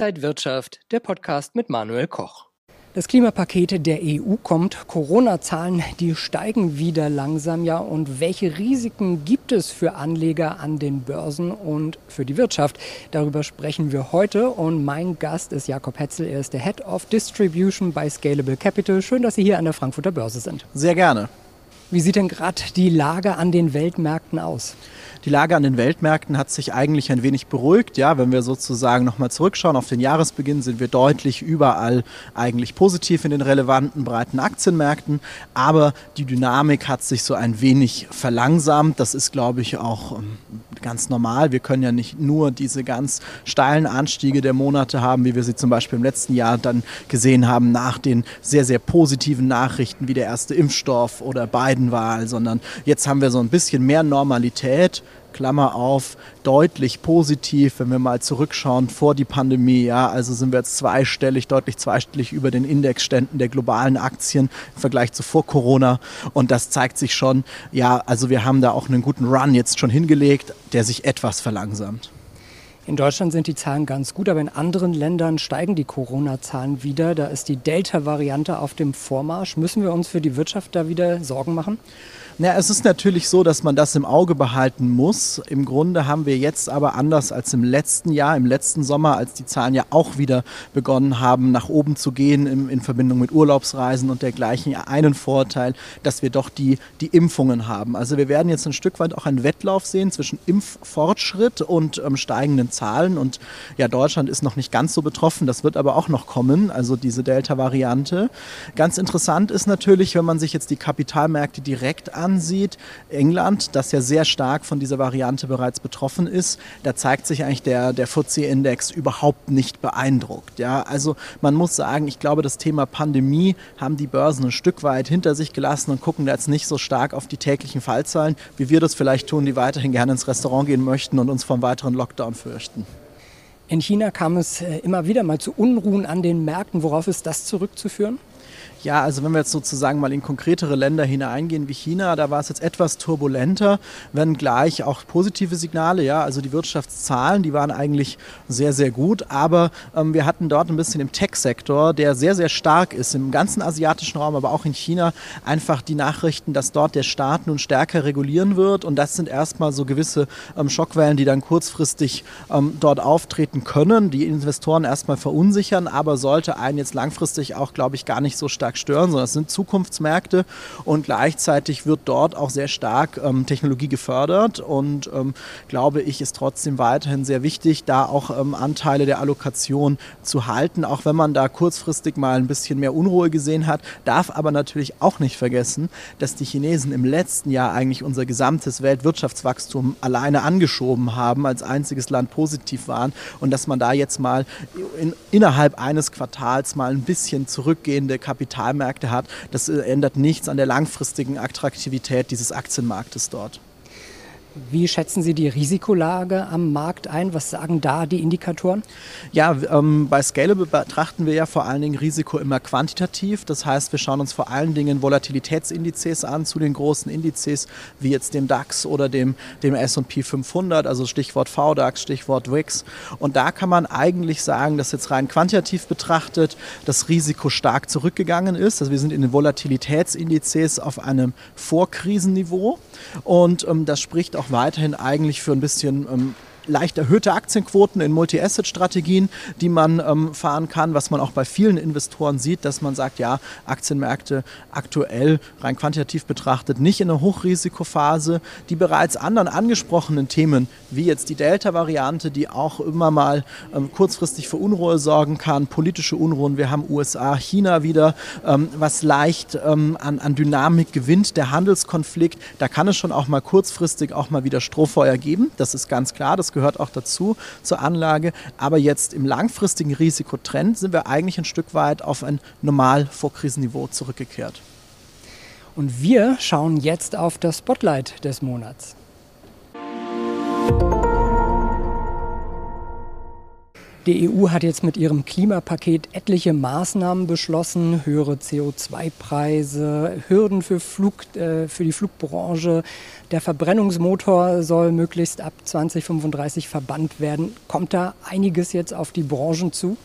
Inside Wirtschaft, der Podcast mit Manuel Koch. Das Klimapaket der EU kommt. Corona-Zahlen, die steigen wieder langsam ja. Und welche Risiken gibt es für Anleger an den Börsen und für die Wirtschaft? Darüber sprechen wir heute. Und mein Gast ist Jakob Hetzel. Er ist der Head of Distribution bei Scalable Capital. Schön, dass Sie hier an der Frankfurter Börse sind. Sehr gerne. Wie sieht denn gerade die Lage an den Weltmärkten aus? Die Lage an den Weltmärkten hat sich eigentlich ein wenig beruhigt. Ja, wenn wir sozusagen nochmal zurückschauen auf den Jahresbeginn, sind wir deutlich überall eigentlich positiv in den relevanten breiten Aktienmärkten. Aber die Dynamik hat sich so ein wenig verlangsamt. Das ist, glaube ich, auch ähm, ganz normal. Wir können ja nicht nur diese ganz steilen Anstiege der Monate haben, wie wir sie zum Beispiel im letzten Jahr dann gesehen haben, nach den sehr, sehr positiven Nachrichten wie der erste Impfstoff oder Biden-Wahl, sondern jetzt haben wir so ein bisschen mehr Normalität. Klammer auf, deutlich positiv, wenn wir mal zurückschauen vor die Pandemie. Ja, also sind wir jetzt zweistellig, deutlich zweistellig über den Indexständen der globalen Aktien im Vergleich zu vor Corona. Und das zeigt sich schon, ja, also wir haben da auch einen guten Run jetzt schon hingelegt, der sich etwas verlangsamt. In Deutschland sind die Zahlen ganz gut, aber in anderen Ländern steigen die Corona-Zahlen wieder. Da ist die Delta-Variante auf dem Vormarsch. Müssen wir uns für die Wirtschaft da wieder Sorgen machen? Na, es ist natürlich so, dass man das im Auge behalten muss. Im Grunde haben wir jetzt aber anders als im letzten Jahr, im letzten Sommer, als die Zahlen ja auch wieder begonnen haben, nach oben zu gehen in, in Verbindung mit Urlaubsreisen und dergleichen, einen Vorteil, dass wir doch die, die Impfungen haben. Also wir werden jetzt ein Stück weit auch einen Wettlauf sehen zwischen Impffortschritt und ähm, steigenden Zahlen. Und ja, Deutschland ist noch nicht ganz so betroffen. Das wird aber auch noch kommen, also diese Delta-Variante. Ganz interessant ist natürlich, wenn man sich jetzt die Kapitalmärkte direkt an ansieht, England, das ja sehr stark von dieser Variante bereits betroffen ist, da zeigt sich eigentlich der, der FTSE-Index überhaupt nicht beeindruckt. Ja, also man muss sagen, ich glaube, das Thema Pandemie haben die Börsen ein Stück weit hinter sich gelassen und gucken jetzt nicht so stark auf die täglichen Fallzahlen, wie wir das vielleicht tun, die weiterhin gerne ins Restaurant gehen möchten und uns vom weiteren Lockdown fürchten. In China kam es äh, immer wieder mal zu Unruhen an den Märkten. Worauf ist das zurückzuführen? Ja, also wenn wir jetzt sozusagen mal in konkretere Länder hineingehen wie China, da war es jetzt etwas turbulenter, wenn gleich auch positive Signale, ja, also die Wirtschaftszahlen, die waren eigentlich sehr, sehr gut, aber ähm, wir hatten dort ein bisschen im Tech-Sektor, der sehr, sehr stark ist, im ganzen asiatischen Raum, aber auch in China, einfach die Nachrichten, dass dort der Staat nun stärker regulieren wird. Und das sind erstmal so gewisse ähm, Schockwellen, die dann kurzfristig ähm, dort auftreten können, die Investoren erstmal verunsichern, aber sollte einen jetzt langfristig auch, glaube ich, gar nicht so stark stark stören, sondern es sind Zukunftsmärkte. Und gleichzeitig wird dort auch sehr stark ähm, Technologie gefördert. Und ähm, glaube ich, ist trotzdem weiterhin sehr wichtig, da auch ähm, Anteile der Allokation zu halten, auch wenn man da kurzfristig mal ein bisschen mehr Unruhe gesehen hat, darf aber natürlich auch nicht vergessen, dass die Chinesen im letzten Jahr eigentlich unser gesamtes Weltwirtschaftswachstum alleine angeschoben haben, als einziges Land positiv waren. Und dass man da jetzt mal in, innerhalb eines Quartals mal ein bisschen zurückgehende Kapital Kapitalmärkte hat, das äh, ändert nichts an der langfristigen Attraktivität dieses Aktienmarktes dort. Wie schätzen Sie die Risikolage am Markt ein? Was sagen da die Indikatoren? Ja, ähm, bei Scalable betrachten wir ja vor allen Dingen Risiko immer quantitativ. Das heißt, wir schauen uns vor allen Dingen Volatilitätsindizes an zu den großen Indizes, wie jetzt dem DAX oder dem, dem S&P 500, also Stichwort VDAX, Stichwort WIX. Und da kann man eigentlich sagen, dass jetzt rein quantitativ betrachtet das Risiko stark zurückgegangen ist. Also wir sind in den Volatilitätsindizes auf einem Vorkrisenniveau und ähm, das spricht auch weiterhin eigentlich für ein bisschen ähm, leicht erhöhte Aktienquoten in Multi-Asset-Strategien, die man ähm, fahren kann, was man auch bei vielen Investoren sieht, dass man sagt, ja, Aktienmärkte aktuell rein quantitativ betrachtet nicht in einer Hochrisikophase. Die bereits anderen angesprochenen Themen, wie jetzt die Delta-Variante, die auch immer mal ähm, kurzfristig für Unruhe sorgen kann, politische Unruhen, wir haben USA, China wieder, ähm, was leicht ähm, an, an Dynamik gewinnt, der Handelskonflikt, da kann es schon auch mal kurzfristig auch mal wieder Strohfeuer geben, das ist ganz klar, das gehört auch dazu zur Anlage. Aber jetzt im langfristigen Risikotrend sind wir eigentlich ein Stück weit auf ein normal Vorkrisenniveau zurückgekehrt. Und wir schauen jetzt auf das Spotlight des Monats. Die EU hat jetzt mit ihrem Klimapaket etliche Maßnahmen beschlossen, höhere CO2-Preise, Hürden für, Flug, äh, für die Flugbranche. Der Verbrennungsmotor soll möglichst ab 2035 verbannt werden. Kommt da einiges jetzt auf die Branchen zu?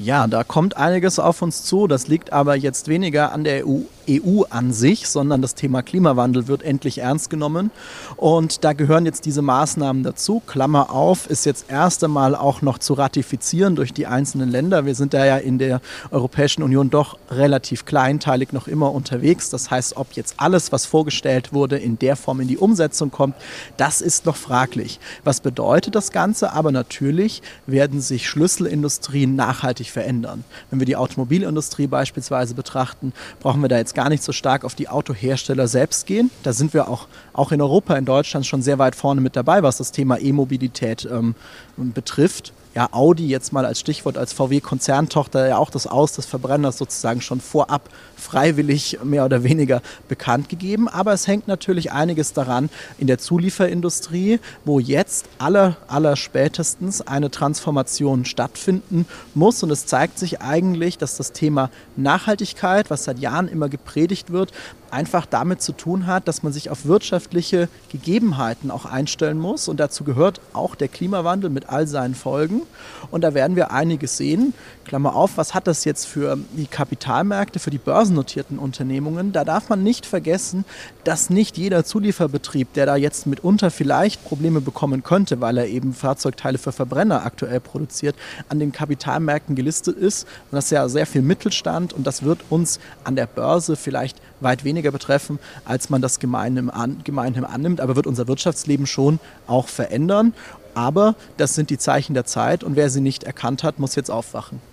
Ja, da kommt einiges auf uns zu. Das liegt aber jetzt weniger an der EU, EU, an sich, sondern das Thema Klimawandel wird endlich ernst genommen. Und da gehören jetzt diese Maßnahmen dazu. Klammer auf, ist jetzt erst einmal auch noch zu ratifizieren durch die einzelnen Länder. Wir sind da ja in der Europäischen Union doch relativ kleinteilig noch immer unterwegs. Das heißt, ob jetzt alles, was vorgestellt wurde, in der Form in die Umsetzung kommt, das ist noch fraglich. Was bedeutet das Ganze? Aber natürlich werden sich Schlüsselindustrien nachhaltig verändern. Wenn wir die Automobilindustrie beispielsweise betrachten, brauchen wir da jetzt gar nicht so stark auf die Autohersteller selbst gehen. Da sind wir auch, auch in Europa, in Deutschland schon sehr weit vorne mit dabei, was das Thema E-Mobilität ähm, betrifft ja, Audi jetzt mal als Stichwort, als VW-Konzerntochter ja auch das Aus des Verbrenners sozusagen schon vorab freiwillig mehr oder weniger bekannt gegeben. Aber es hängt natürlich einiges daran in der Zulieferindustrie, wo jetzt aller, aller spätestens eine Transformation stattfinden muss. Und es zeigt sich eigentlich, dass das Thema Nachhaltigkeit, was seit Jahren immer gepredigt wird, einfach damit zu tun hat, dass man sich auf wirtschaftliche Gegebenheiten auch einstellen muss. Und dazu gehört auch der Klimawandel mit all seinen Folgen. Und da werden wir einiges sehen. Klammer auf, was hat das jetzt für die Kapitalmärkte, für die börsennotierten Unternehmungen? Da darf man nicht vergessen, dass nicht jeder Zulieferbetrieb, der da jetzt mitunter vielleicht Probleme bekommen könnte, weil er eben Fahrzeugteile für Verbrenner aktuell produziert, an den Kapitalmärkten gelistet ist. Und das ist ja sehr viel Mittelstand und das wird uns an der Börse vielleicht weit weniger betreffen, als man das gemeinhin, an, gemeinhin annimmt, aber wird unser Wirtschaftsleben schon auch verändern. Aber das sind die Zeichen der Zeit und wer sie nicht erkannt hat, muss jetzt aufwachen.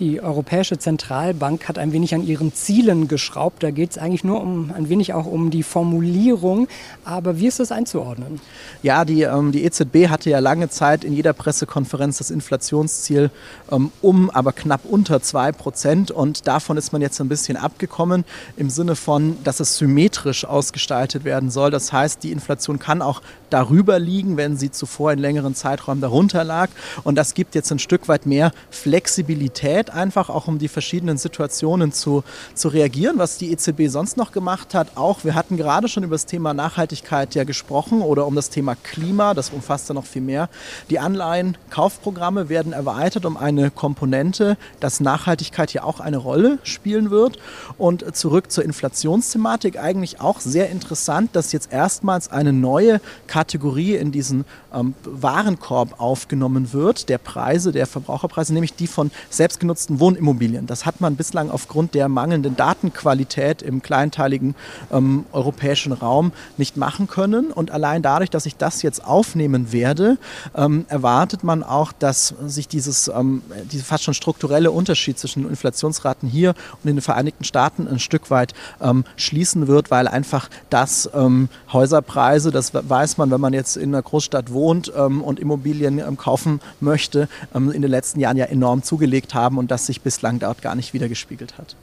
Die Europäische Zentralbank hat ein wenig an ihren Zielen geschraubt. Da geht es eigentlich nur um ein wenig auch um die Formulierung. Aber wie ist das einzuordnen? Ja, die, ähm, die EZB hatte ja lange Zeit in jeder Pressekonferenz das Inflationsziel ähm, um, aber knapp unter 2 Prozent. Und davon ist man jetzt ein bisschen abgekommen im Sinne von, dass es symmetrisch ausgestaltet werden soll. Das heißt, die Inflation kann auch darüber liegen, wenn sie zuvor in längeren Zeitraum darunter lag. Und das gibt jetzt ein Stück weit mehr Flexibilität, einfach auch um die verschiedenen Situationen zu, zu reagieren, was die EZB sonst noch gemacht hat. Auch wir hatten gerade schon über das Thema Nachhaltigkeit ja gesprochen oder um das Thema Klima, das umfasst ja noch viel mehr. Die Anleihenkaufprogramme werden erweitert um eine Komponente, dass Nachhaltigkeit hier auch eine Rolle spielen wird. Und zurück zur Inflationsthematik, eigentlich auch sehr interessant, dass jetzt erstmals eine neue Kategorie in diesen ähm, Warenkorb aufgenommen wird, der Preise, der Verbraucherpreise, nämlich die von selbstgenutzten Wohnimmobilien. Das hat man bislang aufgrund der mangelnden Datenqualität im kleinteiligen ähm, europäischen Raum nicht machen können. Und allein dadurch, dass ich das jetzt aufnehmen werde, ähm, erwartet man auch, dass sich dieses ähm, diese fast schon strukturelle Unterschied zwischen Inflationsraten hier und in den Vereinigten Staaten ein Stück weit ähm, schließen wird, weil einfach das ähm, Häuserpreise, das weiß man, wenn man jetzt in einer Großstadt wohnt ähm, und Immobilien ähm, kaufen möchte, ähm, in den letzten Jahren ja enorm zugelegt haben und das sich bislang dort gar nicht wiedergespiegelt hat.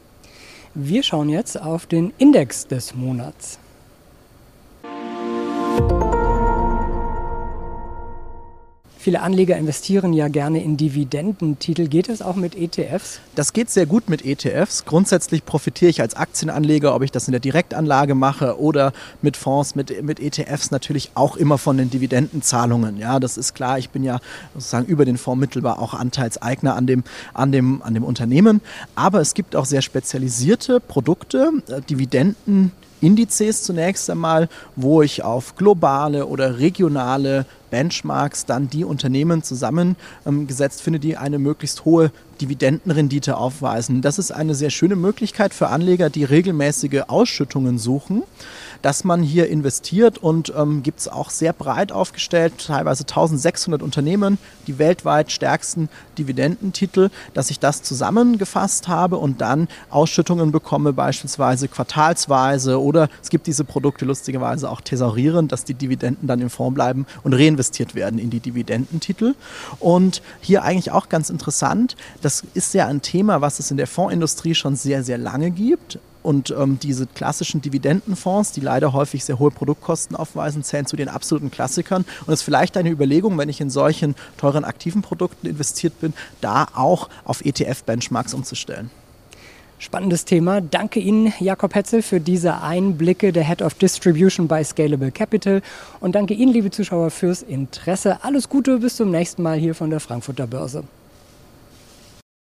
Wir schauen jetzt auf den Index des Monats. Viele Anleger investieren ja gerne in Dividendentitel. Geht es auch mit ETFs? Das geht sehr gut mit ETFs. Grundsätzlich profitiere ich als Aktienanleger, ob ich das in der Direktanlage mache oder mit Fonds, mit, mit ETFs natürlich auch immer von den Dividendenzahlungen. Ja, das ist klar. Ich bin ja sozusagen über den Fonds mittelbar auch Anteilseigner an dem, an dem, an dem Unternehmen. Aber es gibt auch sehr spezialisierte Produkte, äh, Dividenden. Indizes zunächst einmal, wo ich auf globale oder regionale Benchmarks dann die Unternehmen zusammengesetzt finde, die eine möglichst hohe Dividendenrendite aufweisen. Das ist eine sehr schöne Möglichkeit für Anleger, die regelmäßige Ausschüttungen suchen, dass man hier investiert und ähm, gibt es auch sehr breit aufgestellt, teilweise 1600 Unternehmen, die weltweit stärksten Dividendentitel, dass ich das zusammengefasst habe und dann Ausschüttungen bekomme, beispielsweise quartalsweise oder es gibt diese Produkte lustigerweise auch thesaurieren, dass die Dividenden dann im Fonds bleiben und reinvestiert werden in die Dividendentitel. Und hier eigentlich auch ganz interessant, das ist ja ein Thema, was es in der Fondsindustrie schon sehr, sehr lange gibt Und ähm, diese klassischen Dividendenfonds, die leider häufig sehr hohe Produktkosten aufweisen, zählen zu den absoluten Klassikern. Und es ist vielleicht eine Überlegung, wenn ich in solchen teuren aktiven Produkten investiert bin, da auch auf ETF-Benchmarks umzustellen. Spannendes Thema. Danke Ihnen, Jakob Hetzel, für diese Einblicke der Head of Distribution bei Scalable Capital. Und danke Ihnen, liebe Zuschauer, fürs Interesse. Alles Gute, bis zum nächsten Mal hier von der Frankfurter Börse.